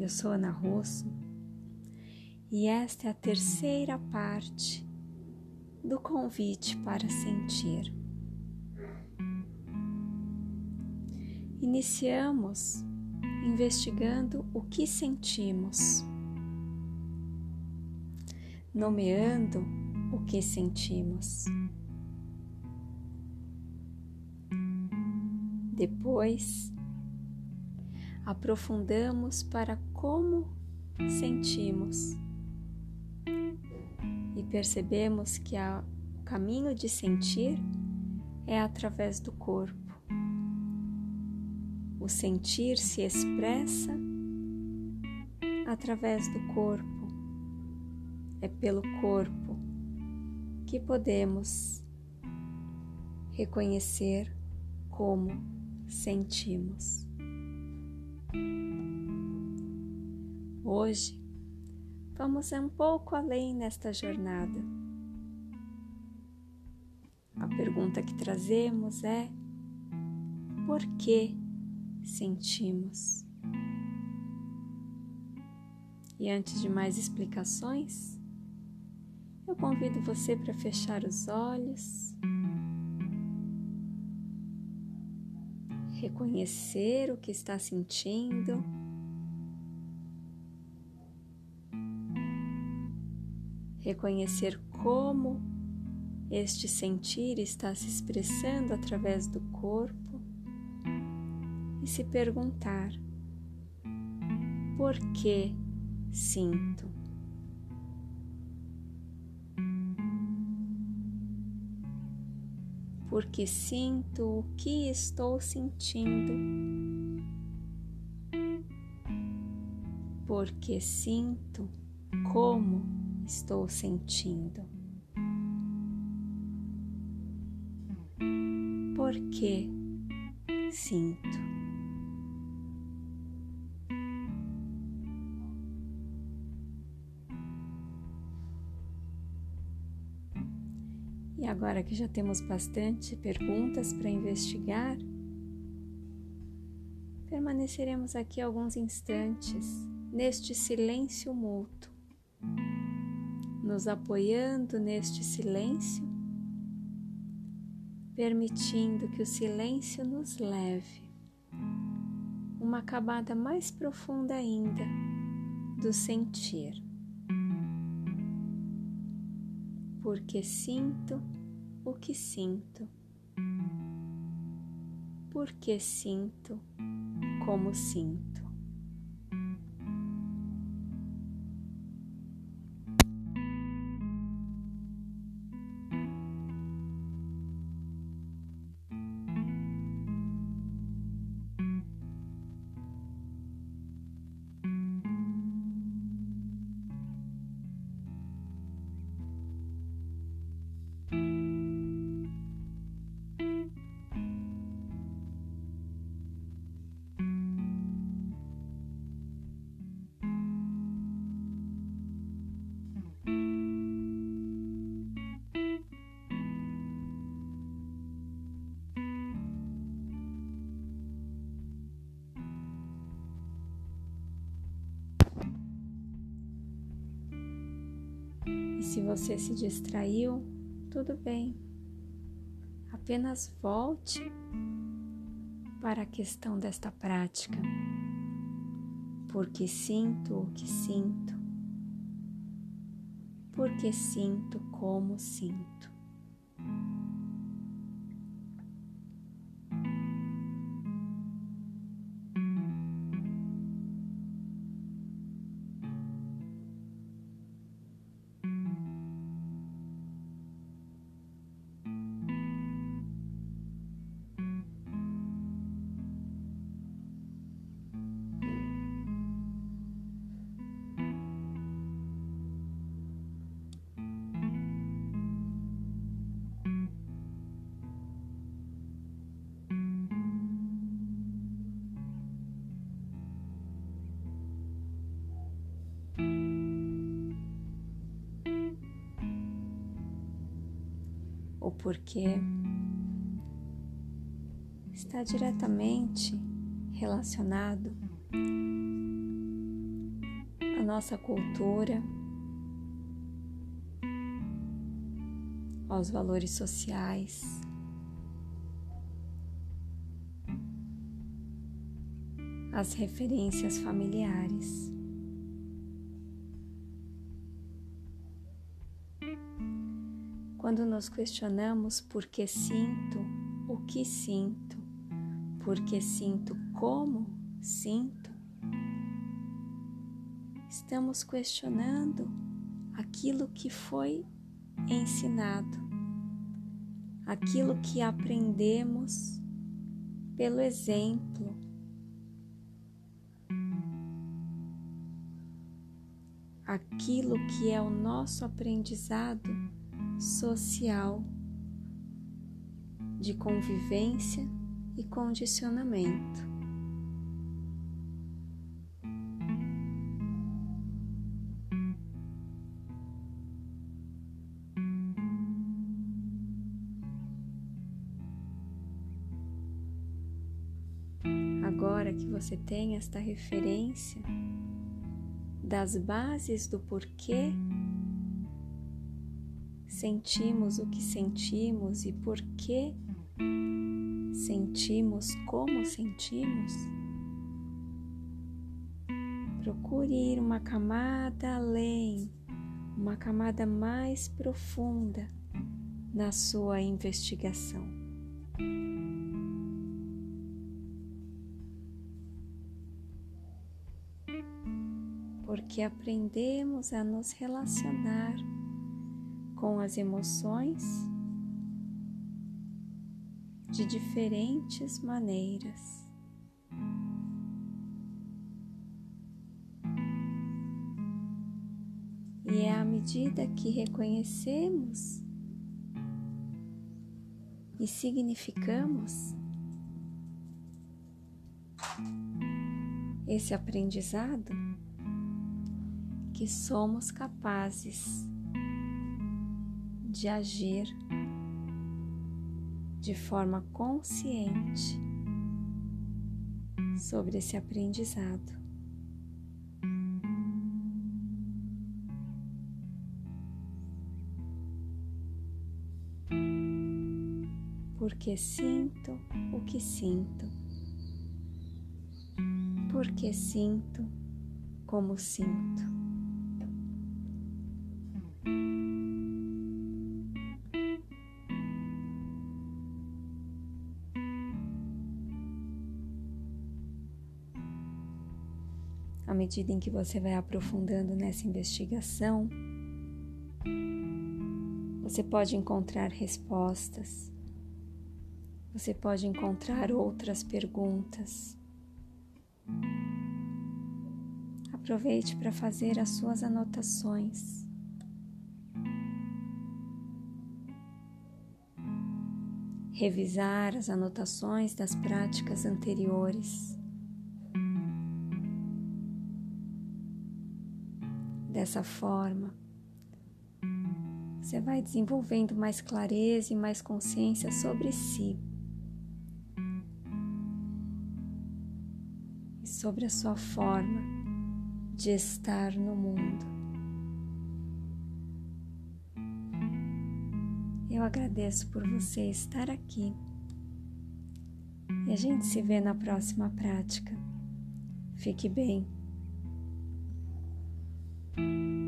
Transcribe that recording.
Eu sou Ana Rosso e esta é a terceira parte do convite para sentir. Iniciamos investigando o que sentimos, nomeando o que sentimos. Depois, aprofundamos para como sentimos e percebemos que o caminho de sentir é através do corpo. O sentir se expressa através do corpo. É pelo corpo que podemos reconhecer como sentimos. Hoje vamos um pouco além nesta jornada. A pergunta que trazemos é: por que sentimos? E antes de mais explicações, eu convido você para fechar os olhos, reconhecer o que está sentindo. Reconhecer como este sentir está se expressando através do corpo e se perguntar: por que sinto? Porque sinto o que estou sentindo. Porque sinto como estou sentindo? Por que sinto? E agora que já temos bastante perguntas para investigar, permaneceremos aqui alguns instantes neste silêncio mútuo nos apoiando neste silêncio, permitindo que o silêncio nos leve uma camada mais profunda ainda do sentir. Porque sinto o que sinto. Porque sinto como sinto. Se você se distraiu, tudo bem. Apenas volte para a questão desta prática. Porque sinto o que sinto. Porque sinto como sinto. O porquê está diretamente relacionado nossa cultura, aos valores sociais. As referências familiares. Quando nos questionamos por que sinto o que sinto, por que sinto como sinto, estamos questionando aquilo que foi ensinado, aquilo que aprendemos pelo exemplo. Aquilo que é o nosso aprendizado social de convivência e condicionamento. Agora que você tem esta referência das bases do porquê sentimos o que sentimos e por que sentimos como sentimos, procure ir uma camada além, uma camada mais profunda na sua investigação. Porque aprendemos a nos relacionar com as emoções de diferentes maneiras. E é à medida que reconhecemos e significamos esse aprendizado que somos capazes de agir de forma consciente sobre esse aprendizado. Porque sinto o que sinto, porque sinto como sinto. Medida em que você vai aprofundando nessa investigação, você pode encontrar respostas, você pode encontrar outras perguntas. Aproveite para fazer as suas anotações. Revisar as anotações das práticas anteriores. Dessa forma, você vai desenvolvendo mais clareza e mais consciência sobre si e sobre a sua forma de estar no mundo. Eu agradeço por você estar aqui e a gente se vê na próxima prática. Fique bem. thank you